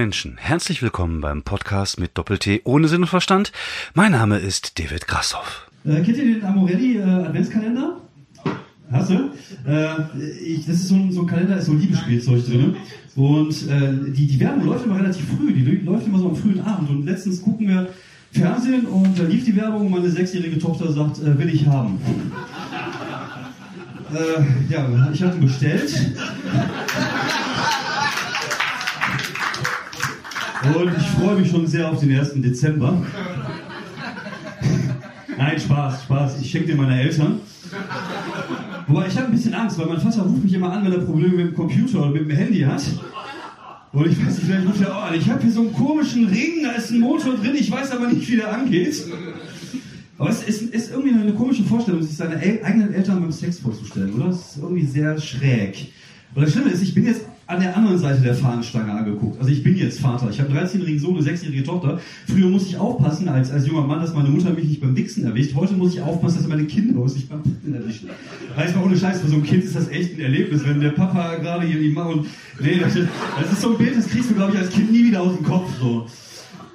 Menschen, herzlich willkommen beim Podcast mit Doppel-T ohne Sinn und Verstand. Mein Name ist David Grassoff. Äh, kennt ihr den Amorelli äh, Adventskalender? Hast du? Äh, ich, das ist so ein, so ein Kalender, ist so Liebesspielzeug drin. Und äh, die, die Werbung läuft immer relativ früh, die läuft immer so am frühen Abend. Und letztens gucken wir Fernsehen und da lief die Werbung und meine sechsjährige Tochter sagt, äh, will ich haben. Äh, ja, ich hatte bestellt. Und ich freue mich schon sehr auf den 1. Dezember. Nein, Spaß, Spaß. Ich schenke dir meine Eltern. Wobei ich habe ein bisschen Angst, weil mein Vater ruft mich immer an, wenn er Probleme mit dem Computer oder mit dem Handy hat. Und ich weiß nicht, vielleicht ruft er an. Ich habe hier so einen komischen Ring, da ist ein Motor drin, ich weiß aber nicht, wie der angeht. Aber es ist, ist irgendwie eine komische Vorstellung, sich seine El eigenen Eltern beim Sex vorzustellen, oder? Das ist irgendwie sehr schräg. Und das Schlimme ist, ich bin jetzt an der anderen Seite der Fahnenstange angeguckt. Also ich bin jetzt Vater. Ich habe einen 13-jährigen Sohn, eine 6-jährige Tochter. Früher musste ich aufpassen als, als junger Mann, dass meine Mutter mich nicht beim Wichsen erwischt. Heute muss ich aufpassen, dass meine Kinder uns nicht beim Wichsen erwischen. Heißt mal ohne Scheiß, für so ein Kind ist das echt ein Erlebnis, wenn der Papa gerade hier die und nee, das ist, das ist so ein Bild, das kriegst du glaube ich als Kind nie wieder aus dem Kopf so.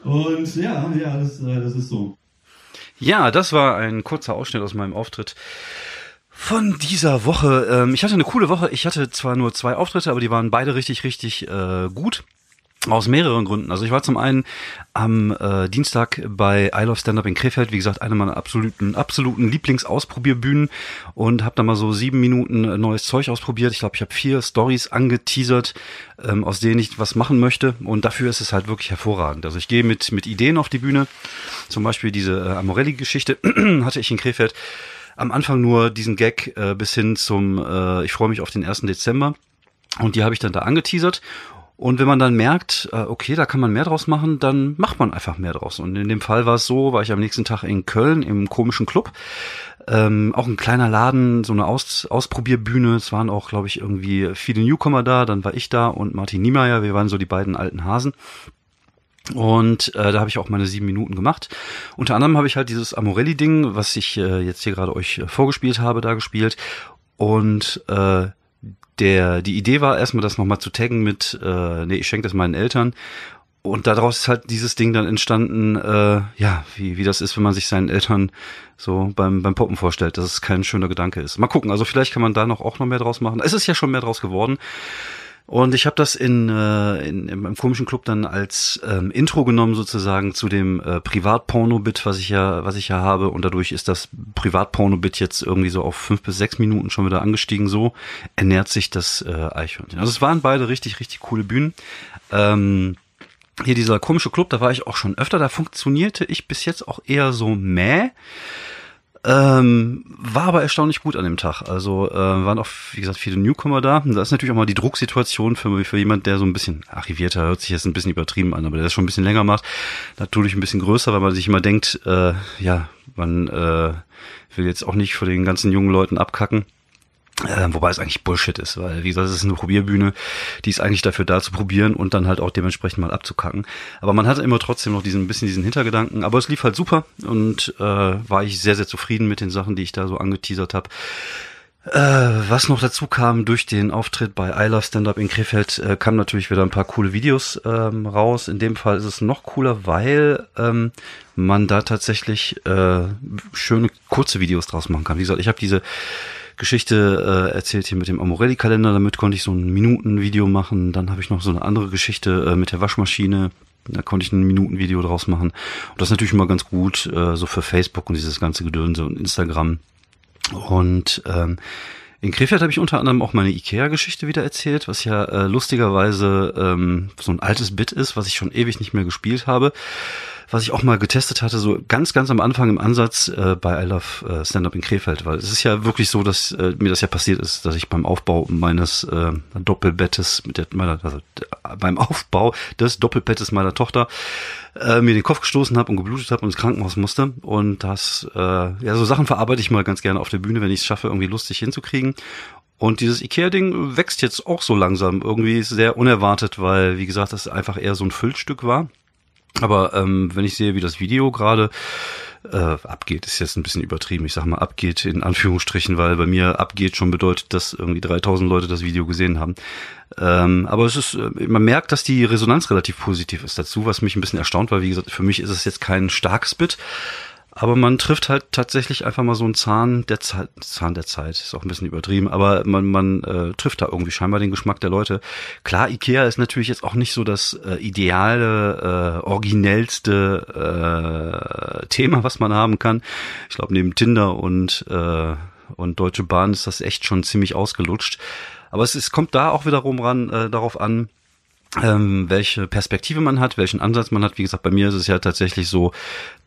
Und ja, ja, das, äh, das ist so. Ja, das war ein kurzer Ausschnitt aus meinem Auftritt von dieser Woche. Ähm, ich hatte eine coole Woche. Ich hatte zwar nur zwei Auftritte, aber die waren beide richtig, richtig äh, gut. Aus mehreren Gründen. Also ich war zum einen am äh, Dienstag bei I Love Stand Up in Krefeld, wie gesagt, eine meiner absoluten, absoluten Lieblingsausprobierbühnen und habe da mal so sieben Minuten äh, neues Zeug ausprobiert. Ich glaube, ich habe vier Stories angeteasert, ähm, aus denen ich was machen möchte und dafür ist es halt wirklich hervorragend. Also ich gehe mit, mit Ideen auf die Bühne, zum Beispiel diese äh, Amorelli-Geschichte hatte ich in Krefeld am Anfang nur diesen Gag äh, bis hin zum äh, Ich freue mich auf den 1. Dezember. Und die habe ich dann da angeteasert. Und wenn man dann merkt, äh, okay, da kann man mehr draus machen, dann macht man einfach mehr draus. Und in dem Fall war es so, war ich am nächsten Tag in Köln im komischen Club. Ähm, auch ein kleiner Laden, so eine Aus Ausprobierbühne. Es waren auch, glaube ich, irgendwie viele Newcomer da. Dann war ich da und Martin Niemeyer. Wir waren so die beiden alten Hasen. Und äh, da habe ich auch meine sieben Minuten gemacht. Unter anderem habe ich halt dieses Amorelli-Ding, was ich äh, jetzt hier gerade euch äh, vorgespielt habe, da gespielt. Und äh, der, die Idee war erstmal, das nochmal zu taggen mit, äh, nee, ich schenke das meinen Eltern. Und daraus ist halt dieses Ding dann entstanden, äh, ja, wie, wie das ist, wenn man sich seinen Eltern so beim, beim Poppen vorstellt, dass es kein schöner Gedanke ist. Mal gucken, also vielleicht kann man da noch auch noch mehr draus machen. Es ist ja schon mehr draus geworden. Und ich habe das in, äh, in, in meinem komischen Club dann als ähm, Intro genommen sozusagen zu dem äh, Privatporno-Bit, was ich ja, was ich ja habe. Und dadurch ist das Privatporno-Bit jetzt irgendwie so auf fünf bis sechs Minuten schon wieder angestiegen. So ernährt sich das äh, Eichhörnchen. Also es waren beide richtig, richtig coole Bühnen. Ähm, hier dieser komische Club, da war ich auch schon öfter. Da funktionierte ich bis jetzt auch eher so mäh. Ähm, war aber erstaunlich gut an dem Tag. Also äh, waren auch, wie gesagt, viele Newcomer da. Und da ist natürlich auch mal die Drucksituation für, für jemand, der so ein bisschen arrivierter, hört sich jetzt ein bisschen übertrieben an, aber der das schon ein bisschen länger macht, natürlich ein bisschen größer, weil man sich immer denkt, äh, ja, man äh, will jetzt auch nicht vor den ganzen jungen Leuten abkacken. Äh, wobei es eigentlich Bullshit ist, weil wie gesagt, es ist eine Probierbühne, die ist eigentlich dafür da zu probieren und dann halt auch dementsprechend mal abzukacken. Aber man hatte immer trotzdem noch diesen bisschen diesen Hintergedanken. Aber es lief halt super und äh, war ich sehr, sehr zufrieden mit den Sachen, die ich da so angeteasert habe. Äh, was noch dazu kam durch den Auftritt bei I Love Stand Up in Krefeld, äh, kamen natürlich wieder ein paar coole Videos ähm, raus. In dem Fall ist es noch cooler, weil ähm, man da tatsächlich äh, schöne kurze Videos draus machen kann. Wie gesagt, ich habe diese Geschichte äh, erzählt hier mit dem Amorelli-Kalender. Damit konnte ich so ein Minutenvideo machen. Dann habe ich noch so eine andere Geschichte äh, mit der Waschmaschine. Da konnte ich ein Minutenvideo draus machen. Und das ist natürlich immer ganz gut, äh, so für Facebook und dieses ganze Gedönse und Instagram. Und ähm, in Krefeld habe ich unter anderem auch meine Ikea-Geschichte wieder erzählt, was ja äh, lustigerweise ähm, so ein altes Bit ist, was ich schon ewig nicht mehr gespielt habe was ich auch mal getestet hatte, so ganz, ganz am Anfang im Ansatz äh, bei I Love äh, Stand-Up in Krefeld, weil es ist ja wirklich so, dass äh, mir das ja passiert ist, dass ich beim Aufbau meines äh, Doppelbettes mit der, meiner, also beim Aufbau des Doppelbettes meiner Tochter äh, mir den Kopf gestoßen habe und geblutet habe und ins Krankenhaus musste. Und das, äh, ja, so Sachen verarbeite ich mal ganz gerne auf der Bühne, wenn ich es schaffe, irgendwie lustig hinzukriegen. Und dieses Ikea-Ding wächst jetzt auch so langsam. Irgendwie sehr unerwartet, weil, wie gesagt, das einfach eher so ein Füllstück war. Aber ähm, wenn ich sehe, wie das Video gerade äh, abgeht, ist jetzt ein bisschen übertrieben. Ich sag mal abgeht in Anführungsstrichen, weil bei mir abgeht schon bedeutet, dass irgendwie 3000 Leute das Video gesehen haben. Ähm, aber es ist, äh, man merkt, dass die Resonanz relativ positiv ist dazu, was mich ein bisschen erstaunt, weil wie gesagt, für mich ist es jetzt kein starkes Bit. Aber man trifft halt tatsächlich einfach mal so einen Zahn der Zeit, Zahn der Zeit, ist auch ein bisschen übertrieben, aber man, man äh, trifft da irgendwie scheinbar den Geschmack der Leute. Klar, Ikea ist natürlich jetzt auch nicht so das äh, ideale, äh, originellste äh, Thema, was man haben kann. Ich glaube, neben Tinder und, äh, und Deutsche Bahn ist das echt schon ziemlich ausgelutscht. Aber es, es kommt da auch wiederum ran, äh, darauf an, ähm, welche Perspektive man hat, welchen Ansatz man hat. Wie gesagt, bei mir ist es ja tatsächlich so,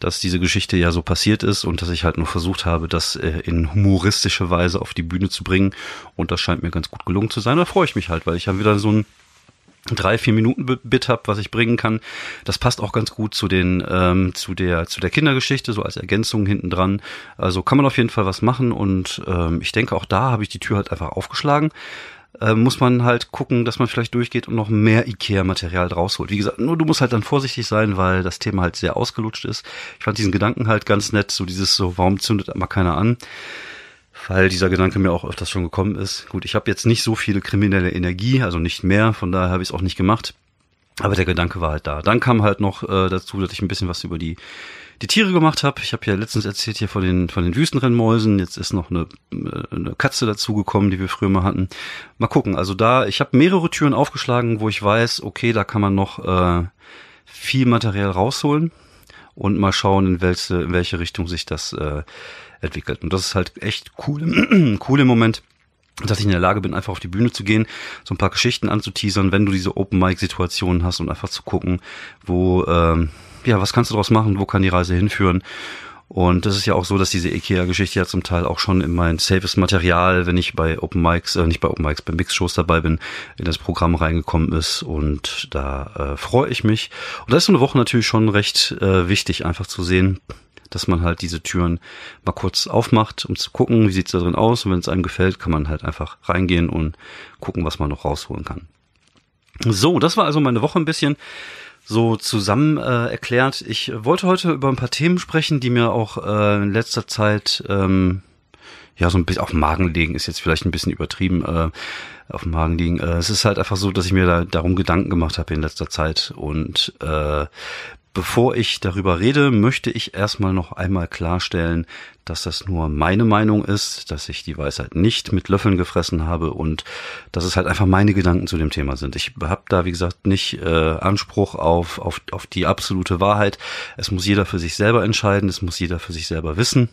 dass diese Geschichte ja so passiert ist und dass ich halt nur versucht habe, das äh, in humoristische Weise auf die Bühne zu bringen. Und das scheint mir ganz gut gelungen zu sein. Da freue ich mich halt, weil ich habe wieder so ein drei vier Minuten Bit hab, was ich bringen kann. Das passt auch ganz gut zu den ähm, zu der zu der Kindergeschichte so als Ergänzung hinten dran. Also kann man auf jeden Fall was machen und ähm, ich denke auch da habe ich die Tür halt einfach aufgeschlagen äh, muss man halt gucken, dass man vielleicht durchgeht und noch mehr Ikea-Material draus holt. Wie gesagt, nur du musst halt dann vorsichtig sein, weil das Thema halt sehr ausgelutscht ist. Ich fand diesen Gedanken halt ganz nett, so dieses so, warum zündet mal keiner an? Weil dieser Gedanke mir auch öfters schon gekommen ist. Gut, ich habe jetzt nicht so viele kriminelle Energie, also nicht mehr, von daher habe ich es auch nicht gemacht. Aber der Gedanke war halt da. Dann kam halt noch äh, dazu, dass ich ein bisschen was über die die Tiere gemacht habe. Ich habe ja letztens erzählt hier von den von den Wüstenrennmäusen. Jetzt ist noch eine, eine Katze dazugekommen, die wir früher mal hatten. Mal gucken. Also da, ich habe mehrere Türen aufgeschlagen, wo ich weiß, okay, da kann man noch äh, viel Material rausholen und mal schauen, in welche in welche Richtung sich das äh, entwickelt. Und das ist halt echt cool, cool im Moment dass ich in der Lage bin, einfach auf die Bühne zu gehen, so ein paar Geschichten anzuteasern, wenn du diese Open-Mic-Situationen hast und einfach zu gucken, wo, ähm, ja, was kannst du daraus machen, wo kann die Reise hinführen. Und das ist ja auch so, dass diese IKEA-Geschichte ja zum Teil auch schon in mein safes Material, wenn ich bei Open Mics, äh, nicht bei Open Mics, bei Mix-Shows dabei bin, in das Programm reingekommen ist. Und da äh, freue ich mich. Und da ist so eine Woche natürlich schon recht äh, wichtig, einfach zu sehen, dass man halt diese Türen mal kurz aufmacht, um zu gucken, wie sieht's da drin aus. Und wenn es einem gefällt, kann man halt einfach reingehen und gucken, was man noch rausholen kann. So, das war also meine Woche ein bisschen so zusammen äh, erklärt. Ich wollte heute über ein paar Themen sprechen, die mir auch äh, in letzter Zeit ähm, ja so ein bisschen auf den Magen liegen, ist jetzt vielleicht ein bisschen übertrieben, äh, auf dem Magen liegen. Äh, es ist halt einfach so, dass ich mir da darum Gedanken gemacht habe in letzter Zeit und äh, Bevor ich darüber rede, möchte ich erstmal noch einmal klarstellen, dass das nur meine Meinung ist, dass ich die Weisheit nicht mit Löffeln gefressen habe und dass es halt einfach meine Gedanken zu dem Thema sind. Ich habe da, wie gesagt, nicht äh, Anspruch auf, auf, auf die absolute Wahrheit. Es muss jeder für sich selber entscheiden, es muss jeder für sich selber wissen.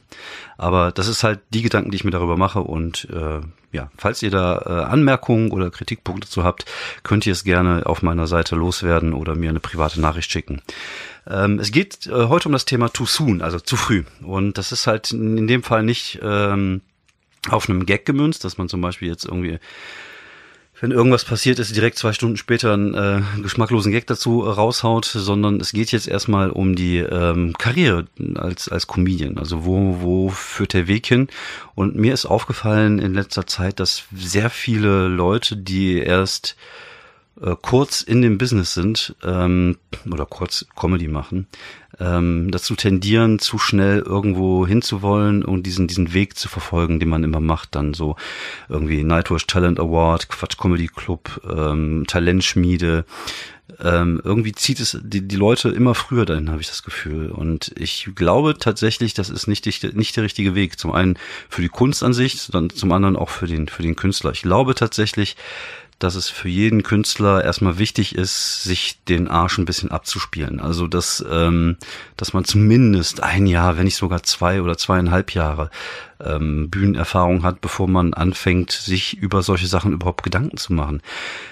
Aber das ist halt die Gedanken, die ich mir darüber mache und äh, ja, falls ihr da äh, Anmerkungen oder Kritikpunkte zu habt, könnt ihr es gerne auf meiner Seite loswerden oder mir eine private Nachricht schicken. Ähm, es geht äh, heute um das Thema too soon, also zu früh. Und das ist halt in dem Fall nicht ähm, auf einem Gag gemünzt, dass man zum Beispiel jetzt irgendwie wenn irgendwas passiert ist, direkt zwei Stunden später einen äh, geschmacklosen Gag dazu raushaut, sondern es geht jetzt erstmal um die ähm, Karriere als als Comedian. Also wo wo führt der Weg hin? Und mir ist aufgefallen in letzter Zeit, dass sehr viele Leute, die erst äh, kurz in dem Business sind ähm, oder kurz Comedy machen, ähm, dazu tendieren, zu schnell irgendwo hinzuwollen und diesen diesen Weg zu verfolgen, den man immer macht, dann so irgendwie Nightwish Talent Award, Quatsch Comedy Club, ähm, Talentschmiede. Ähm, irgendwie zieht es die, die Leute immer früher dahin, habe ich das Gefühl. Und ich glaube tatsächlich, das ist nicht, nicht der richtige Weg. Zum einen für die Kunst an sich, sondern zum anderen auch für den, für den Künstler. Ich glaube tatsächlich, dass es für jeden Künstler erstmal wichtig ist, sich den Arsch ein bisschen abzuspielen. Also dass, ähm, dass man zumindest ein Jahr, wenn nicht sogar zwei oder zweieinhalb Jahre ähm, Bühnenerfahrung hat, bevor man anfängt, sich über solche Sachen überhaupt Gedanken zu machen.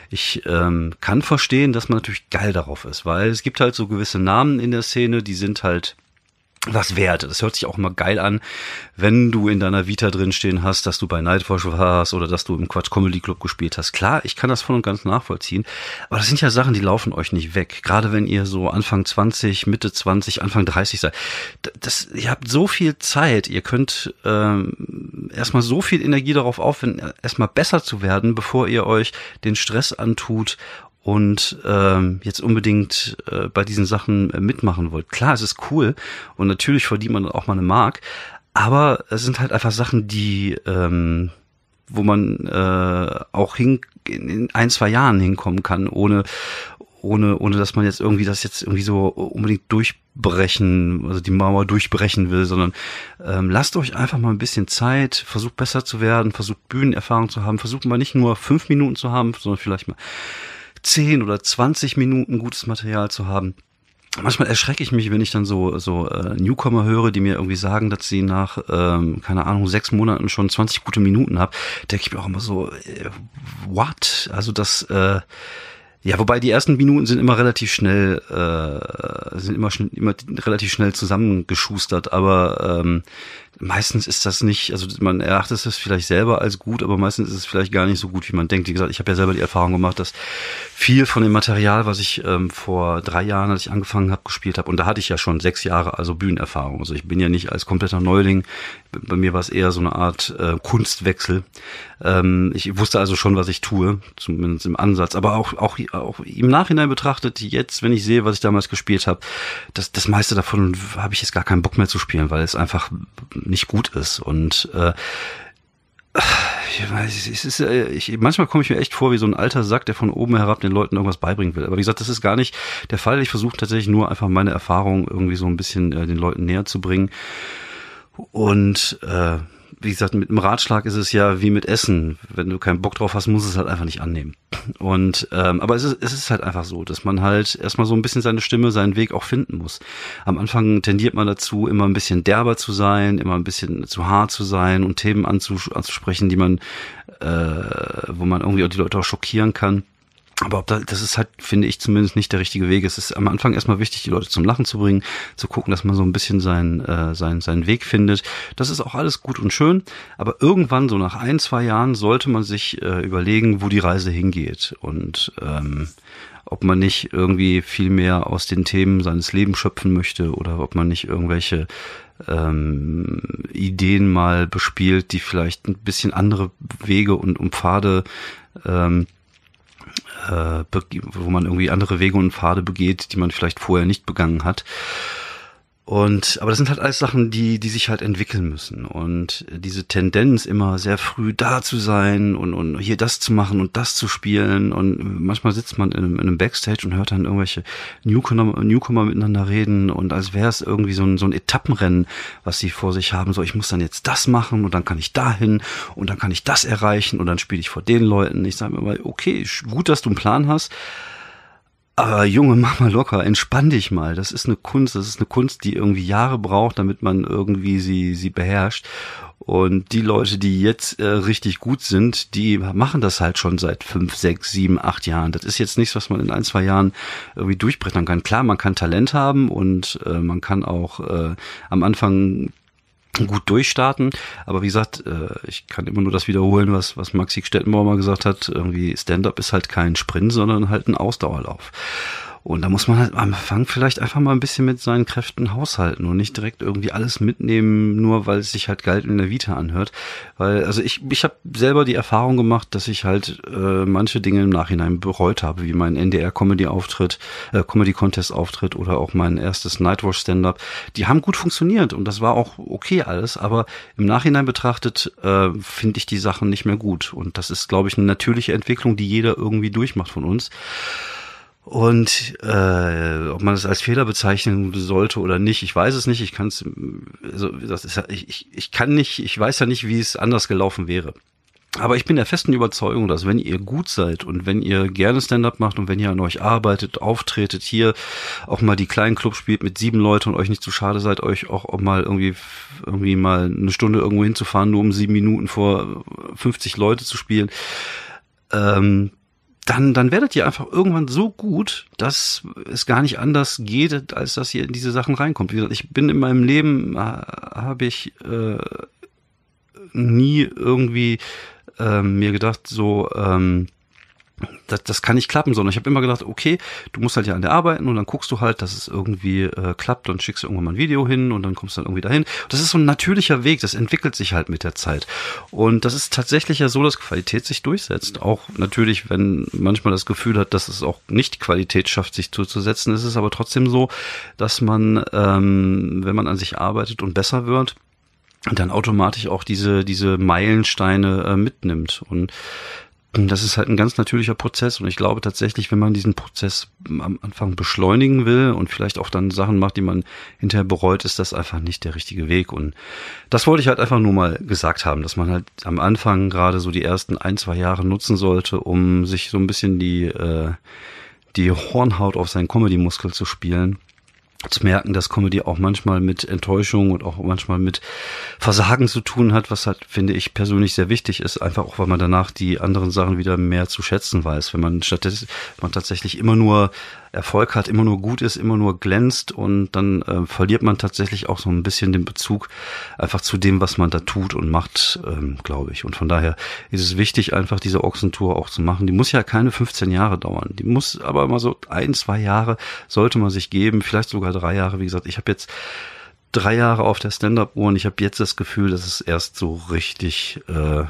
Ich ähm, kann verstehen, dass man natürlich geil darauf ist, weil es gibt halt so gewisse Namen in der Szene, die sind halt was wert. Das hört sich auch immer geil an, wenn du in deiner Vita drinstehen hast, dass du bei Nightwatch warst oder dass du im Quatsch Comedy Club gespielt hast. Klar, ich kann das voll und ganz nachvollziehen, aber das sind ja Sachen, die laufen euch nicht weg. Gerade wenn ihr so Anfang 20, Mitte 20, Anfang 30 seid. Das, ihr habt so viel Zeit, ihr könnt ähm, erstmal so viel Energie darauf aufwenden, erstmal besser zu werden, bevor ihr euch den Stress antut und ähm, jetzt unbedingt äh, bei diesen Sachen äh, mitmachen wollt. Klar, es ist cool und natürlich verdient man auch mal eine Mark, aber es sind halt einfach Sachen, die ähm, wo man äh, auch hin, in ein, zwei Jahren hinkommen kann, ohne, ohne, ohne dass man jetzt irgendwie das jetzt irgendwie so unbedingt durchbrechen, also die Mauer durchbrechen will, sondern ähm, lasst euch einfach mal ein bisschen Zeit, versucht besser zu werden, versucht Bühnenerfahrung zu haben, versucht mal nicht nur fünf Minuten zu haben, sondern vielleicht mal zehn oder zwanzig Minuten gutes Material zu haben manchmal erschrecke ich mich, wenn ich dann so so äh, Newcomer höre, die mir irgendwie sagen, dass sie nach ähm, keine Ahnung sechs Monaten schon 20 gute Minuten haben. Denke ich mir auch immer so, äh, what? Also das äh, ja, wobei die ersten Minuten sind immer relativ schnell, äh, sind immer, schnell, immer relativ schnell zusammengeschustert, aber ähm, meistens ist das nicht, also man erachtet es vielleicht selber als gut, aber meistens ist es vielleicht gar nicht so gut, wie man denkt. Wie gesagt, ich habe ja selber die Erfahrung gemacht, dass viel von dem Material, was ich ähm, vor drei Jahren, als ich angefangen habe, gespielt habe, und da hatte ich ja schon sechs Jahre, also Bühnenerfahrung. Also ich bin ja nicht als kompletter Neuling. Bei mir war es eher so eine Art äh, Kunstwechsel. Ähm, ich wusste also schon, was ich tue, zumindest im Ansatz. Aber auch, auch, auch im Nachhinein betrachtet, jetzt, wenn ich sehe, was ich damals gespielt habe, das, das meiste davon habe ich jetzt gar keinen Bock mehr zu spielen, weil es einfach nicht gut ist. Und äh, ich weiß, es ist, äh, ich, manchmal komme ich mir echt vor wie so ein alter Sack, der von oben herab den Leuten irgendwas beibringen will. Aber wie gesagt, das ist gar nicht der Fall. Ich versuche tatsächlich nur einfach meine Erfahrung irgendwie so ein bisschen äh, den Leuten näher zu bringen. Und äh, wie gesagt, mit einem Ratschlag ist es ja wie mit Essen. Wenn du keinen Bock drauf hast, musst du es halt einfach nicht annehmen. Und ähm, aber es ist, es ist halt einfach so, dass man halt erstmal so ein bisschen seine Stimme, seinen Weg auch finden muss. Am Anfang tendiert man dazu, immer ein bisschen derber zu sein, immer ein bisschen zu hart zu sein und Themen anzus anzusprechen, die man, äh, wo man irgendwie auch die Leute auch schockieren kann. Aber ob da, das ist halt, finde ich zumindest nicht der richtige Weg. Es ist am Anfang erstmal wichtig, die Leute zum Lachen zu bringen, zu gucken, dass man so ein bisschen seinen, äh, seinen, seinen Weg findet. Das ist auch alles gut und schön. Aber irgendwann, so nach ein, zwei Jahren, sollte man sich äh, überlegen, wo die Reise hingeht. Und ähm, ob man nicht irgendwie viel mehr aus den Themen seines Lebens schöpfen möchte oder ob man nicht irgendwelche ähm, Ideen mal bespielt, die vielleicht ein bisschen andere Wege und um Pfade ähm, äh, wo man irgendwie andere Wege und Pfade begeht, die man vielleicht vorher nicht begangen hat. Und, aber das sind halt alles Sachen, die, die sich halt entwickeln müssen. Und diese Tendenz, immer sehr früh da zu sein und, und hier das zu machen und das zu spielen. Und manchmal sitzt man in einem, in einem Backstage und hört dann irgendwelche Newcomer, Newcomer miteinander reden und als wäre es irgendwie so ein, so ein Etappenrennen, was sie vor sich haben. So, ich muss dann jetzt das machen und dann kann ich dahin und dann kann ich das erreichen und dann spiele ich vor den Leuten. Ich sage mir mal, okay, gut, dass du einen Plan hast. Aber Junge, mach mal locker, entspann dich mal. Das ist eine Kunst, das ist eine Kunst, die irgendwie Jahre braucht, damit man irgendwie sie, sie beherrscht. Und die Leute, die jetzt äh, richtig gut sind, die machen das halt schon seit fünf, sechs, sieben, acht Jahren. Das ist jetzt nichts, was man in ein, zwei Jahren irgendwie durchbrechen kann. Klar, man kann Talent haben und äh, man kann auch äh, am Anfang gut durchstarten. Aber wie gesagt, äh, ich kann immer nur das wiederholen, was, was Maxi Stettenbauer mal gesagt hat. Irgendwie Stand-up ist halt kein Sprint, sondern halt ein Ausdauerlauf. Und da muss man halt am Anfang vielleicht einfach mal ein bisschen mit seinen Kräften haushalten und nicht direkt irgendwie alles mitnehmen, nur weil es sich halt geil in der Vita anhört. Weil, also ich, ich habe selber die Erfahrung gemacht, dass ich halt äh, manche Dinge im Nachhinein bereut habe, wie mein NDR-Comedy-Auftritt, äh, Comedy-Contest-Auftritt oder auch mein erstes Nightwatch-Stand-up. Die haben gut funktioniert und das war auch okay alles, aber im Nachhinein betrachtet äh, finde ich die Sachen nicht mehr gut. Und das ist, glaube ich, eine natürliche Entwicklung, die jeder irgendwie durchmacht von uns. Und äh, ob man es als Fehler bezeichnen sollte oder nicht, ich weiß es nicht. Ich kann es, also das ist, ich, ich, ich kann nicht, ich weiß ja nicht, wie es anders gelaufen wäre. Aber ich bin der festen Überzeugung, dass wenn ihr gut seid und wenn ihr gerne Stand-up macht und wenn ihr an euch arbeitet, auftretet, hier auch mal die kleinen Clubs spielt mit sieben Leuten und euch nicht zu schade seid, euch auch, auch mal irgendwie irgendwie mal eine Stunde irgendwo hinzufahren, nur um sieben Minuten vor 50 Leute zu spielen, ähm, dann, dann werdet ihr einfach irgendwann so gut, dass es gar nicht anders geht, als dass ihr in diese Sachen reinkommt. Wie gesagt, ich bin in meinem Leben, äh, habe ich äh, nie irgendwie äh, mir gedacht, so, ähm, das, das kann nicht klappen, sondern ich habe immer gedacht, okay, du musst halt ja an der arbeiten und dann guckst du halt, dass es irgendwie äh, klappt und schickst irgendwann mal ein Video hin und dann kommst du dann irgendwie dahin. Das ist so ein natürlicher Weg, das entwickelt sich halt mit der Zeit. Und das ist tatsächlich ja so, dass Qualität sich durchsetzt. Auch natürlich, wenn manchmal das Gefühl hat, dass es auch nicht Qualität schafft, sich durchzusetzen, ist es aber trotzdem so, dass man, ähm, wenn man an sich arbeitet und besser wird, dann automatisch auch diese, diese Meilensteine äh, mitnimmt. Und das ist halt ein ganz natürlicher Prozess und ich glaube tatsächlich, wenn man diesen Prozess am Anfang beschleunigen will und vielleicht auch dann Sachen macht, die man hinterher bereut, ist das einfach nicht der richtige Weg. Und das wollte ich halt einfach nur mal gesagt haben, dass man halt am Anfang gerade so die ersten ein, zwei Jahre nutzen sollte, um sich so ein bisschen die, äh, die Hornhaut auf seinen Comedy-Muskel zu spielen zu merken, dass Comedy auch manchmal mit Enttäuschung und auch manchmal mit Versagen zu tun hat, was halt, finde ich, persönlich sehr wichtig ist, einfach auch, weil man danach die anderen Sachen wieder mehr zu schätzen weiß. Wenn man stattdessen man tatsächlich immer nur Erfolg hat, immer nur gut ist, immer nur glänzt und dann äh, verliert man tatsächlich auch so ein bisschen den Bezug einfach zu dem, was man da tut und macht, ähm, glaube ich. Und von daher ist es wichtig, einfach diese Ochsentour auch zu machen. Die muss ja keine 15 Jahre dauern. Die muss aber mal so ein, zwei Jahre sollte man sich geben, vielleicht sogar drei Jahre. Wie gesagt, ich habe jetzt drei Jahre auf der Stand-up-Uhr und ich habe jetzt das Gefühl, dass es erst so richtig äh,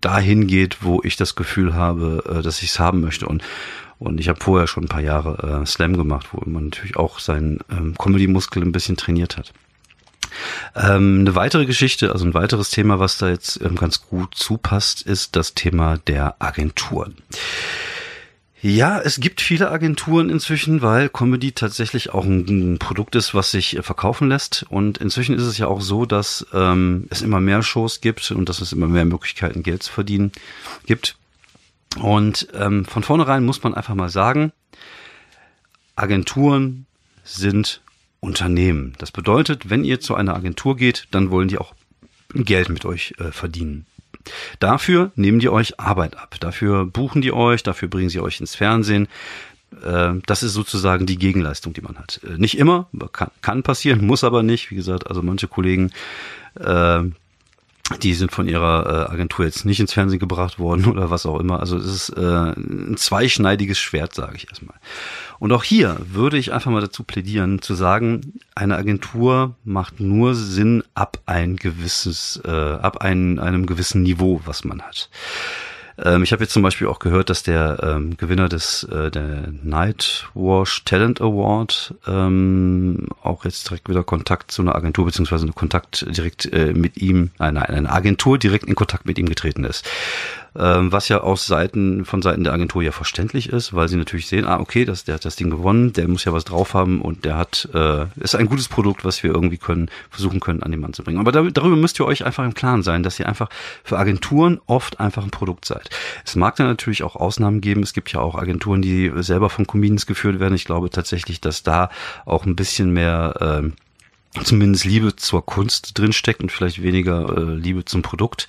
dahin geht, wo ich das Gefühl habe, äh, dass ich es haben möchte. Und und ich habe vorher schon ein paar Jahre äh, Slam gemacht, wo man natürlich auch seinen ähm, Comedy-Muskel ein bisschen trainiert hat. Ähm, eine weitere Geschichte, also ein weiteres Thema, was da jetzt ähm, ganz gut zupasst, ist das Thema der Agenturen. Ja, es gibt viele Agenturen inzwischen, weil Comedy tatsächlich auch ein, ein Produkt ist, was sich äh, verkaufen lässt. Und inzwischen ist es ja auch so, dass ähm, es immer mehr Shows gibt und dass es immer mehr Möglichkeiten, Geld zu verdienen gibt. Und ähm, von vornherein muss man einfach mal sagen, Agenturen sind Unternehmen. Das bedeutet, wenn ihr zu einer Agentur geht, dann wollen die auch Geld mit euch äh, verdienen. Dafür nehmen die euch Arbeit ab. Dafür buchen die euch, dafür bringen sie euch ins Fernsehen. Äh, das ist sozusagen die Gegenleistung, die man hat. Äh, nicht immer, kann, passieren, muss aber nicht. Wie gesagt, also manche Kollegen äh, die sind von ihrer äh, Agentur jetzt nicht ins Fernsehen gebracht worden oder was auch immer. Also es ist äh, ein zweischneidiges Schwert, sage ich erstmal. Und auch hier würde ich einfach mal dazu plädieren, zu sagen, eine Agentur macht nur Sinn ab ein gewisses, äh, ab ein, einem gewissen Niveau, was man hat. Ähm, ich habe jetzt zum Beispiel auch gehört, dass der ähm, Gewinner des äh, der Nightwash Talent Award ähm, auch jetzt direkt wieder Kontakt zu einer Agentur beziehungsweise eine Kontakt direkt äh, mit ihm, nein, nein, eine Agentur direkt in Kontakt mit ihm getreten ist was ja aus Seiten von Seiten der Agentur ja verständlich ist, weil sie natürlich sehen, ah okay, das, der hat das Ding gewonnen, der muss ja was drauf haben und der hat äh, ist ein gutes Produkt, was wir irgendwie können versuchen können an den Mann zu bringen. Aber da, darüber müsst ihr euch einfach im Klaren sein, dass ihr einfach für Agenturen oft einfach ein Produkt seid. Es mag da natürlich auch Ausnahmen geben. Es gibt ja auch Agenturen, die selber von Comedians geführt werden. Ich glaube tatsächlich, dass da auch ein bisschen mehr äh, zumindest Liebe zur Kunst drinsteckt und vielleicht weniger äh, Liebe zum Produkt.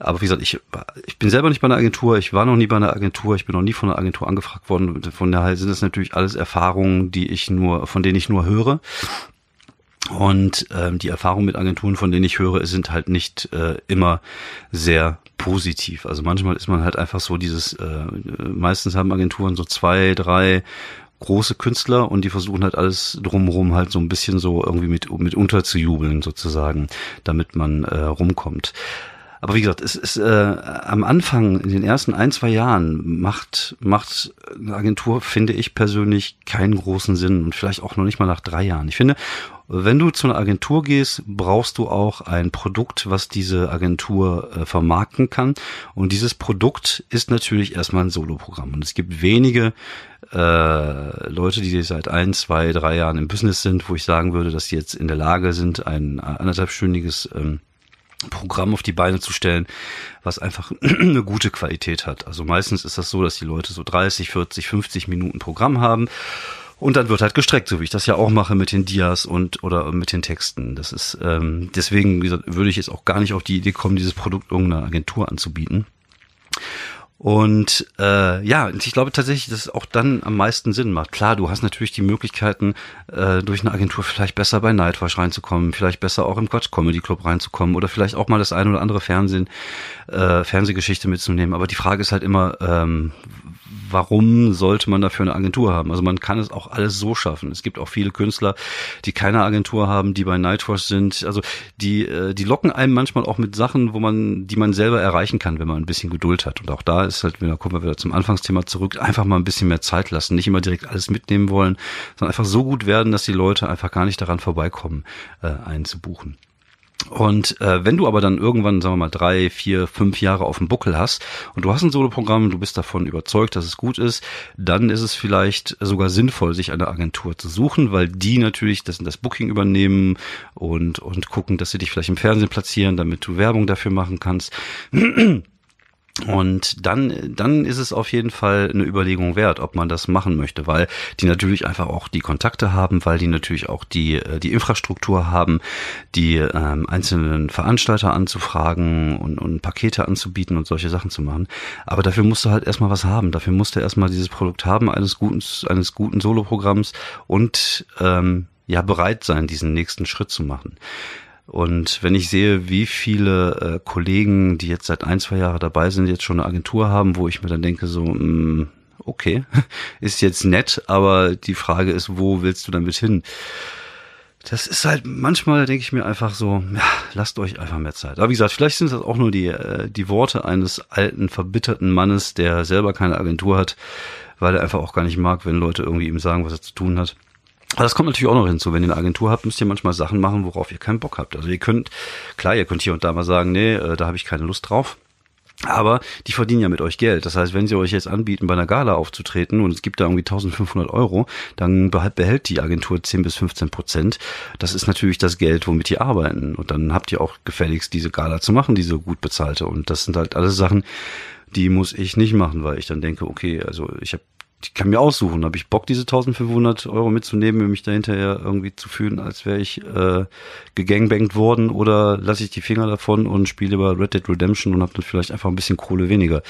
Aber wie gesagt, ich, ich bin selber nicht bei einer Agentur, ich war noch nie bei einer Agentur, ich bin noch nie von einer Agentur angefragt worden. Von daher sind es natürlich alles Erfahrungen, die ich nur, von denen ich nur höre. Und ähm, die Erfahrungen mit Agenturen, von denen ich höre, sind halt nicht äh, immer sehr positiv. Also manchmal ist man halt einfach so dieses, äh, meistens haben Agenturen so zwei, drei große Künstler und die versuchen halt alles drumherum halt so ein bisschen so irgendwie mit, mit unterzujubeln sozusagen, damit man äh, rumkommt. Aber wie gesagt, es ist äh, am Anfang, in den ersten ein, zwei Jahren, macht, macht eine Agentur, finde ich persönlich, keinen großen Sinn und vielleicht auch noch nicht mal nach drei Jahren. Ich finde, wenn du zu einer Agentur gehst, brauchst du auch ein Produkt, was diese Agentur äh, vermarkten kann. Und dieses Produkt ist natürlich erstmal ein Soloprogramm. Und es gibt wenige äh, Leute, die seit ein, zwei, drei Jahren im Business sind, wo ich sagen würde, dass sie jetzt in der Lage sind, ein anderthalbstündiges ähm, Programm auf die Beine zu stellen, was einfach eine gute Qualität hat. Also meistens ist das so, dass die Leute so 30, 40, 50 Minuten Programm haben und dann wird halt gestreckt, so wie ich das ja auch mache mit den Dias und oder mit den Texten. Das ist ähm, deswegen wie gesagt, würde ich jetzt auch gar nicht auf die Idee kommen, dieses Produkt irgendeiner Agentur anzubieten. Und äh, ja, ich glaube tatsächlich, dass es auch dann am meisten Sinn macht. Klar, du hast natürlich die Möglichkeiten, äh, durch eine Agentur vielleicht besser bei Nightwash reinzukommen, vielleicht besser auch im Quatsch Comedy Club reinzukommen oder vielleicht auch mal das ein oder andere Fernsehen, äh, Fernsehgeschichte mitzunehmen. Aber die Frage ist halt immer, ähm, warum sollte man dafür eine Agentur haben? Also man kann es auch alles so schaffen. Es gibt auch viele Künstler, die keine Agentur haben, die bei Nightwash sind. Also die, äh, die locken einem manchmal auch mit Sachen, wo man, die man selber erreichen kann, wenn man ein bisschen Geduld hat. Und auch da ist halt, da kommen wir wieder zum Anfangsthema zurück, einfach mal ein bisschen mehr Zeit lassen, nicht immer direkt alles mitnehmen wollen, sondern einfach so gut werden, dass die Leute einfach gar nicht daran vorbeikommen, äh, einzubuchen. Und äh, wenn du aber dann irgendwann, sagen wir mal, drei, vier, fünf Jahre auf dem Buckel hast und du hast ein Soloprogramm, du bist davon überzeugt, dass es gut ist, dann ist es vielleicht sogar sinnvoll, sich eine Agentur zu suchen, weil die natürlich das, das Booking übernehmen und, und gucken, dass sie dich vielleicht im Fernsehen platzieren, damit du Werbung dafür machen kannst. Und dann, dann ist es auf jeden Fall eine Überlegung wert, ob man das machen möchte, weil die natürlich einfach auch die Kontakte haben, weil die natürlich auch die, äh, die Infrastruktur haben, die ähm, einzelnen Veranstalter anzufragen und, und Pakete anzubieten und solche Sachen zu machen. Aber dafür musst du halt erstmal was haben. Dafür musst du erstmal dieses Produkt haben, eines guten, eines guten Soloprogramms und ähm, ja bereit sein, diesen nächsten Schritt zu machen. Und wenn ich sehe, wie viele äh, Kollegen, die jetzt seit ein, zwei Jahren dabei sind, jetzt schon eine Agentur haben, wo ich mir dann denke, so, mh, mm, okay, ist jetzt nett, aber die Frage ist, wo willst du damit hin? Das ist halt manchmal, denke ich mir einfach so, ja, lasst euch einfach mehr Zeit. Aber wie gesagt, vielleicht sind das auch nur die, äh, die Worte eines alten, verbitterten Mannes, der selber keine Agentur hat, weil er einfach auch gar nicht mag, wenn Leute irgendwie ihm sagen, was er zu tun hat. Das kommt natürlich auch noch hinzu. Wenn ihr eine Agentur habt, müsst ihr manchmal Sachen machen, worauf ihr keinen Bock habt. Also ihr könnt, klar, ihr könnt hier und da mal sagen, nee, äh, da habe ich keine Lust drauf. Aber die verdienen ja mit euch Geld. Das heißt, wenn sie euch jetzt anbieten, bei einer Gala aufzutreten und es gibt da irgendwie 1500 Euro, dann behält die Agentur 10 bis 15 Prozent. Das ist natürlich das Geld, womit die arbeiten. Und dann habt ihr auch gefälligst diese Gala zu machen, diese gut bezahlte. Und das sind halt alles Sachen, die muss ich nicht machen, weil ich dann denke, okay, also ich habe ich kann mir aussuchen, habe ich Bock, diese 1500 Euro mitzunehmen, um mich da hinterher irgendwie zu fühlen, als wäre ich äh, gegangbankt worden oder lasse ich die Finger davon und spiele über Red Dead Redemption und habe dann vielleicht einfach ein bisschen Kohle weniger.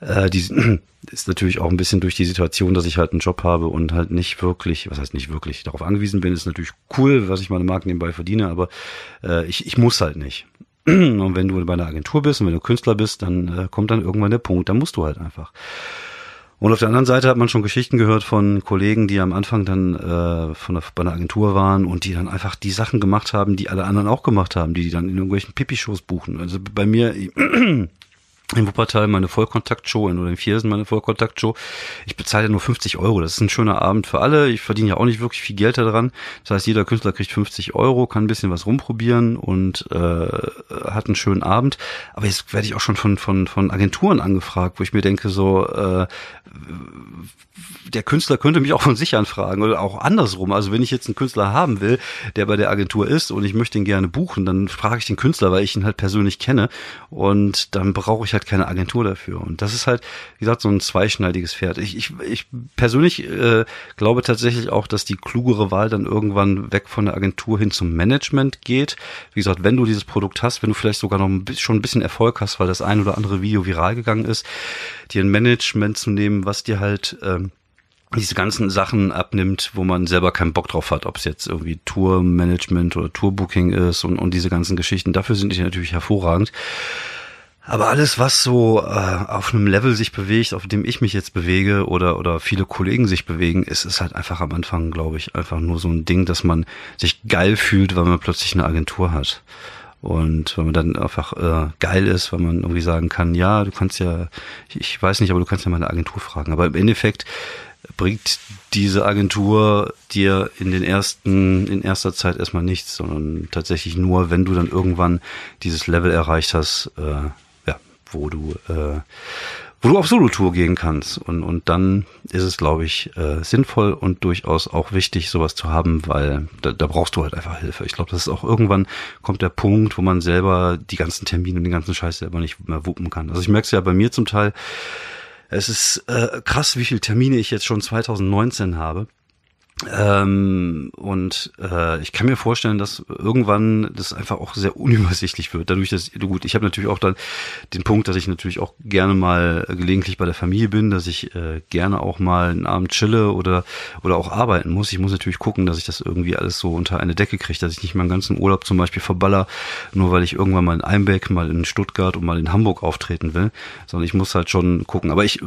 Äh, die ist natürlich auch ein bisschen durch die Situation, dass ich halt einen Job habe und halt nicht wirklich, was heißt nicht wirklich, darauf angewiesen bin, ist natürlich cool, was ich meine Marken nebenbei verdiene, aber äh, ich, ich muss halt nicht. Und wenn du bei einer Agentur bist und wenn du Künstler bist, dann äh, kommt dann irgendwann der Punkt, dann musst du halt einfach. Und auf der anderen Seite hat man schon Geschichten gehört von Kollegen, die am Anfang dann äh, von der, bei einer Agentur waren und die dann einfach die Sachen gemacht haben, die alle anderen auch gemacht haben, die die dann in irgendwelchen Pipi-Shows buchen. Also bei mir in Wuppertal meine Vollkontaktshow in oder in Viersen meine Vollkontaktshow. Ich bezahle nur 50 Euro. Das ist ein schöner Abend für alle. Ich verdiene ja auch nicht wirklich viel Geld daran. Das heißt, jeder Künstler kriegt 50 Euro, kann ein bisschen was rumprobieren und äh, hat einen schönen Abend. Aber jetzt werde ich auch schon von von von Agenturen angefragt, wo ich mir denke so äh, der Künstler könnte mich auch von sich anfragen oder auch andersrum. Also wenn ich jetzt einen Künstler haben will, der bei der Agentur ist und ich möchte ihn gerne buchen, dann frage ich den Künstler, weil ich ihn halt persönlich kenne und dann brauche ich halt keine Agentur dafür. Und das ist halt, wie gesagt, so ein zweischneidiges Pferd. Ich, ich, ich persönlich äh, glaube tatsächlich auch, dass die klugere Wahl dann irgendwann weg von der Agentur hin zum Management geht. Wie gesagt, wenn du dieses Produkt hast, wenn du vielleicht sogar noch ein bisschen, schon ein bisschen Erfolg hast, weil das ein oder andere Video viral gegangen ist, dir ein Management zu nehmen, was dir halt ähm, diese ganzen Sachen abnimmt, wo man selber keinen Bock drauf hat, ob es jetzt irgendwie Tourmanagement oder Tourbooking ist und, und diese ganzen Geschichten. Dafür sind die natürlich hervorragend. Aber alles, was so äh, auf einem Level sich bewegt, auf dem ich mich jetzt bewege oder oder viele Kollegen sich bewegen, ist es halt einfach am Anfang, glaube ich, einfach nur so ein Ding, dass man sich geil fühlt, weil man plötzlich eine Agentur hat. Und wenn man dann einfach äh, geil ist, weil man irgendwie sagen kann, ja, du kannst ja, ich weiß nicht, aber du kannst ja mal eine Agentur fragen. Aber im Endeffekt bringt diese Agentur dir in den ersten, in erster Zeit erstmal nichts, sondern tatsächlich nur, wenn du dann irgendwann dieses Level erreicht hast, äh, wo du, äh, wo du auf Solo-Tour gehen kannst. Und, und dann ist es, glaube ich, äh, sinnvoll und durchaus auch wichtig, sowas zu haben, weil da, da brauchst du halt einfach Hilfe. Ich glaube, das ist auch irgendwann kommt der Punkt, wo man selber die ganzen Termine und den ganzen Scheiß selber nicht mehr wuppen kann. Also ich merke es ja bei mir zum Teil, es ist äh, krass, wie viele Termine ich jetzt schon 2019 habe. Ähm, und äh, ich kann mir vorstellen, dass irgendwann das einfach auch sehr unübersichtlich wird. Dadurch, dass gut, ich habe natürlich auch dann den Punkt, dass ich natürlich auch gerne mal gelegentlich bei der Familie bin, dass ich äh, gerne auch mal einen Abend chille oder oder auch arbeiten muss. Ich muss natürlich gucken, dass ich das irgendwie alles so unter eine Decke kriege, dass ich nicht meinen ganzen Urlaub zum Beispiel verballer, nur weil ich irgendwann mal in Einbeck, mal in Stuttgart und mal in Hamburg auftreten will, sondern ich muss halt schon gucken. Aber ich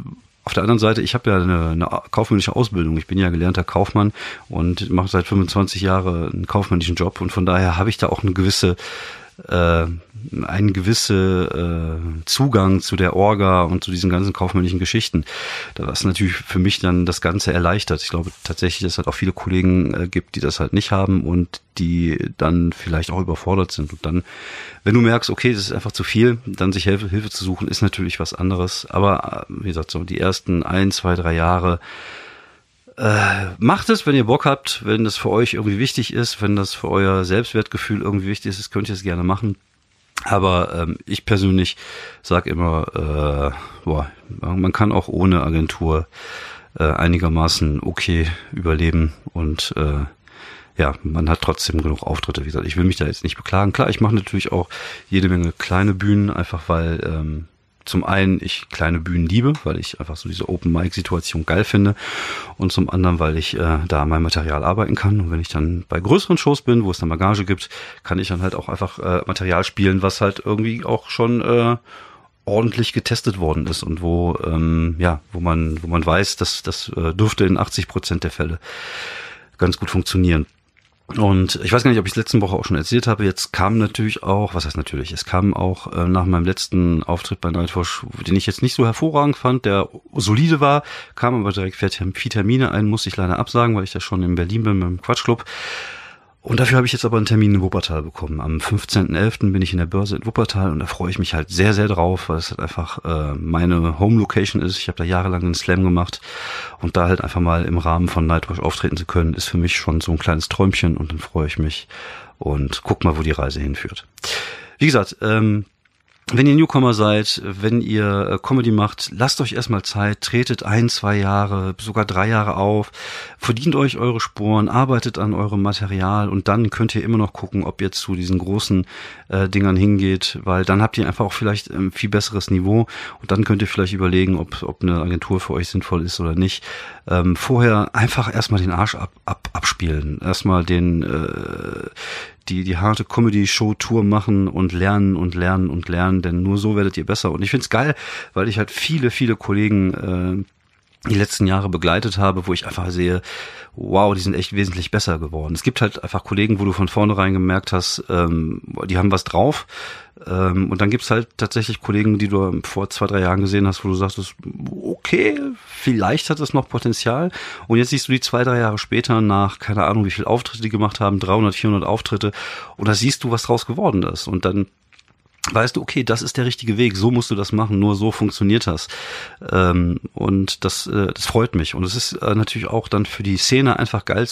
auf der anderen Seite, ich habe ja eine, eine kaufmännische Ausbildung. Ich bin ja gelernter Kaufmann und mache seit 25 Jahren einen kaufmännischen Job und von daher habe ich da auch eine gewisse äh, einen gewisse äh, Zugang zu der Orga und zu diesen ganzen kaufmännischen Geschichten. Was natürlich für mich dann das Ganze erleichtert. Ich glaube tatsächlich, dass es halt auch viele Kollegen äh, gibt, die das halt nicht haben und die dann vielleicht auch überfordert sind. Und dann, wenn du merkst, okay, das ist einfach zu viel, dann sich Hilfe, Hilfe zu suchen, ist natürlich was anderes. Aber äh, wie gesagt, so die ersten ein, zwei, drei Jahre äh, macht es, wenn ihr Bock habt, wenn das für euch irgendwie wichtig ist, wenn das für euer Selbstwertgefühl irgendwie wichtig ist, könnt ihr es gerne machen. Aber ähm, ich persönlich sage immer, äh, boah, man kann auch ohne Agentur äh, einigermaßen okay überleben und äh, ja, man hat trotzdem genug Auftritte. Wie gesagt, ich will mich da jetzt nicht beklagen. Klar, ich mache natürlich auch jede Menge kleine Bühnen, einfach weil ähm, zum einen ich kleine Bühnen liebe, weil ich einfach so diese Open-Mic-Situation geil finde und zum anderen, weil ich äh, da mein Material arbeiten kann und wenn ich dann bei größeren Shows bin, wo es dann Bagage gibt, kann ich dann halt auch einfach äh, Material spielen, was halt irgendwie auch schon äh, ordentlich getestet worden ist und wo ähm, ja, wo man wo man weiß, dass das äh, dürfte in 80 Prozent der Fälle ganz gut funktionieren. Und ich weiß gar nicht, ob ich es letzten Woche auch schon erzählt habe. Jetzt kam natürlich auch, was heißt natürlich, es kam auch äh, nach meinem letzten Auftritt bei Nightwatch, den ich jetzt nicht so hervorragend fand, der solide war, kam aber direkt vier Termine ein, musste ich leider absagen, weil ich da schon in Berlin bin beim Quatschclub. Und dafür habe ich jetzt aber einen Termin in Wuppertal bekommen. Am 15.11. bin ich in der Börse in Wuppertal und da freue ich mich halt sehr, sehr drauf, weil es halt einfach äh, meine Home-Location ist. Ich habe da jahrelang einen Slam gemacht und da halt einfach mal im Rahmen von Nightwatch auftreten zu können, ist für mich schon so ein kleines Träumchen und dann freue ich mich und guck mal, wo die Reise hinführt. Wie gesagt, ähm, wenn ihr Newcomer seid, wenn ihr äh, Comedy macht, lasst euch erstmal Zeit, tretet ein, zwei Jahre, sogar drei Jahre auf, verdient euch eure Spuren, arbeitet an eurem Material und dann könnt ihr immer noch gucken, ob ihr zu diesen großen äh, Dingern hingeht, weil dann habt ihr einfach auch vielleicht ein ähm, viel besseres Niveau und dann könnt ihr vielleicht überlegen, ob, ob eine Agentur für euch sinnvoll ist oder nicht. Ähm, vorher einfach erstmal den Arsch ab, ab, abspielen, erstmal den äh, die, die harte Comedy-Show-Tour machen und lernen und lernen und lernen, denn nur so werdet ihr besser. Und ich find's geil, weil ich halt viele, viele Kollegen äh, die letzten Jahre begleitet habe, wo ich einfach sehe, wow, die sind echt wesentlich besser geworden. Es gibt halt einfach Kollegen, wo du von vornherein gemerkt hast, ähm, die haben was drauf. Ähm, und dann gibt's halt tatsächlich Kollegen, die du vor zwei, drei Jahren gesehen hast, wo du sagst, okay, vielleicht hat das noch Potenzial. Und jetzt siehst du die zwei, drei Jahre später nach, keine Ahnung, wie viel Auftritte die gemacht haben, 300, 400 Auftritte. Und da siehst du, was draus geworden ist. Und dann weißt du, okay, das ist der richtige Weg, so musst du das machen, nur so funktioniert das. Ähm, und das, äh, das freut mich. Und es ist äh, natürlich auch dann für die Szene einfach geil,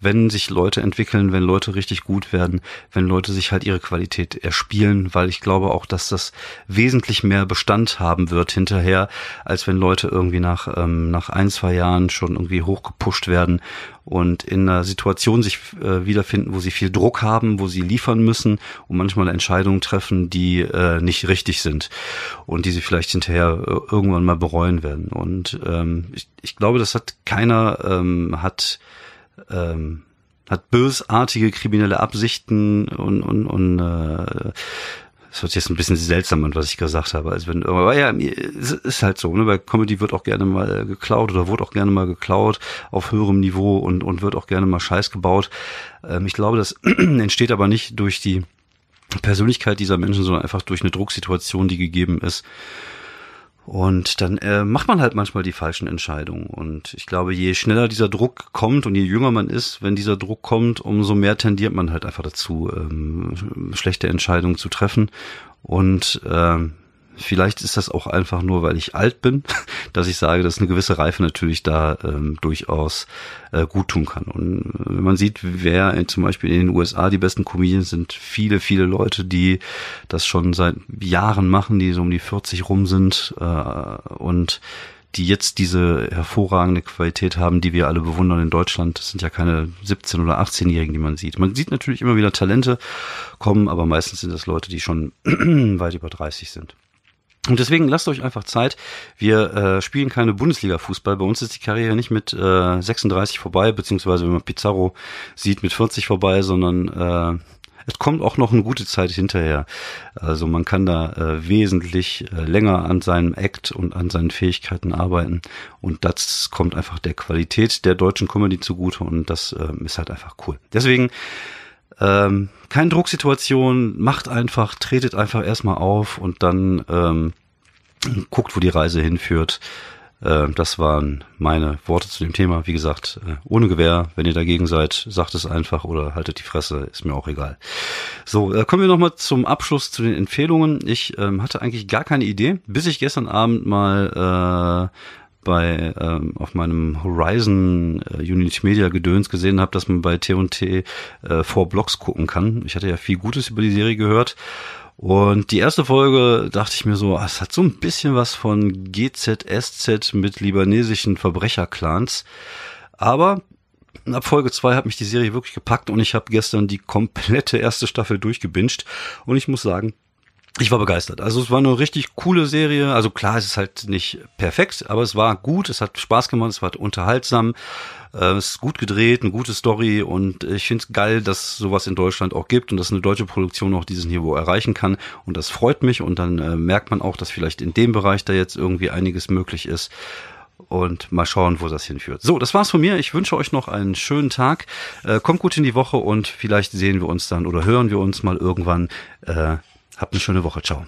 wenn sich Leute entwickeln, wenn Leute richtig gut werden, wenn Leute sich halt ihre Qualität erspielen, weil ich glaube auch, dass das wesentlich mehr Bestand haben wird hinterher, als wenn Leute irgendwie nach, ähm, nach ein, zwei Jahren schon irgendwie hochgepusht werden und in einer Situation sich äh, wiederfinden, wo sie viel Druck haben, wo sie liefern müssen und manchmal Entscheidungen treffen, die äh, nicht richtig sind und die sie vielleicht hinterher äh, irgendwann mal bereuen werden. Und ähm, ich, ich glaube, das hat keiner ähm, hat ähm, hat bösartige kriminelle Absichten und und, und äh, das hört sich jetzt ein bisschen seltsam an, was ich gesagt habe. Also wenn, aber ja, es ist halt so, ne? Bei Comedy wird auch gerne mal geklaut oder wurde auch gerne mal geklaut auf höherem Niveau und, und wird auch gerne mal Scheiß gebaut. Ähm, ich glaube, das entsteht aber nicht durch die Persönlichkeit dieser Menschen, sondern einfach durch eine Drucksituation, die gegeben ist. Und dann äh, macht man halt manchmal die falschen Entscheidungen. Und ich glaube, je schneller dieser Druck kommt und je jünger man ist, wenn dieser Druck kommt, umso mehr tendiert man halt einfach dazu, ähm, schlechte Entscheidungen zu treffen. Und ähm, Vielleicht ist das auch einfach nur, weil ich alt bin, dass ich sage, dass eine gewisse Reife natürlich da ähm, durchaus äh, gut tun kann. Und äh, wenn man sieht, wer in, zum Beispiel in den USA die besten Comedians sind, viele, viele Leute, die das schon seit Jahren machen, die so um die 40 rum sind äh, und die jetzt diese hervorragende Qualität haben, die wir alle bewundern in Deutschland. Das sind ja keine 17- oder 18-Jährigen, die man sieht. Man sieht natürlich immer wieder Talente kommen, aber meistens sind das Leute, die schon weit über 30 sind. Und deswegen lasst euch einfach Zeit. Wir äh, spielen keine Bundesliga-Fußball. Bei uns ist die Karriere nicht mit äh, 36 vorbei, beziehungsweise wenn man Pizarro sieht, mit 40 vorbei, sondern äh, es kommt auch noch eine gute Zeit hinterher. Also man kann da äh, wesentlich äh, länger an seinem Act und an seinen Fähigkeiten arbeiten und das kommt einfach der Qualität der deutschen Comedy zugute und das äh, ist halt einfach cool. Deswegen ähm, keine Drucksituation, macht einfach, tretet einfach erstmal auf und dann ähm, guckt, wo die Reise hinführt. Äh, das waren meine Worte zu dem Thema. Wie gesagt, äh, ohne Gewehr. Wenn ihr dagegen seid, sagt es einfach oder haltet die Fresse. Ist mir auch egal. So, äh, kommen wir nochmal zum Abschluss zu den Empfehlungen. Ich ähm, hatte eigentlich gar keine Idee, bis ich gestern Abend mal äh, bei ähm, auf meinem Horizon äh, Unity Media Gedöns gesehen habe, dass man bei T&T äh, vor Blogs gucken kann. Ich hatte ja viel Gutes über die Serie gehört und die erste Folge dachte ich mir so, ah, es hat so ein bisschen was von GZSZ mit libanesischen Verbrecherclans. Aber ab Folge zwei hat mich die Serie wirklich gepackt und ich habe gestern die komplette erste Staffel durchgebinged. Und ich muss sagen, ich war begeistert. Also es war eine richtig coole Serie. Also klar, es ist halt nicht perfekt, aber es war gut, es hat Spaß gemacht, es war unterhaltsam, äh, es ist gut gedreht, eine gute Story und ich finde es geil, dass sowas in Deutschland auch gibt und dass eine deutsche Produktion auch dieses Niveau erreichen kann und das freut mich und dann äh, merkt man auch, dass vielleicht in dem Bereich da jetzt irgendwie einiges möglich ist und mal schauen, wo das hinführt. So, das war's von mir. Ich wünsche euch noch einen schönen Tag. Äh, kommt gut in die Woche und vielleicht sehen wir uns dann oder hören wir uns mal irgendwann. Äh, Habt eine schöne Woche. Ciao.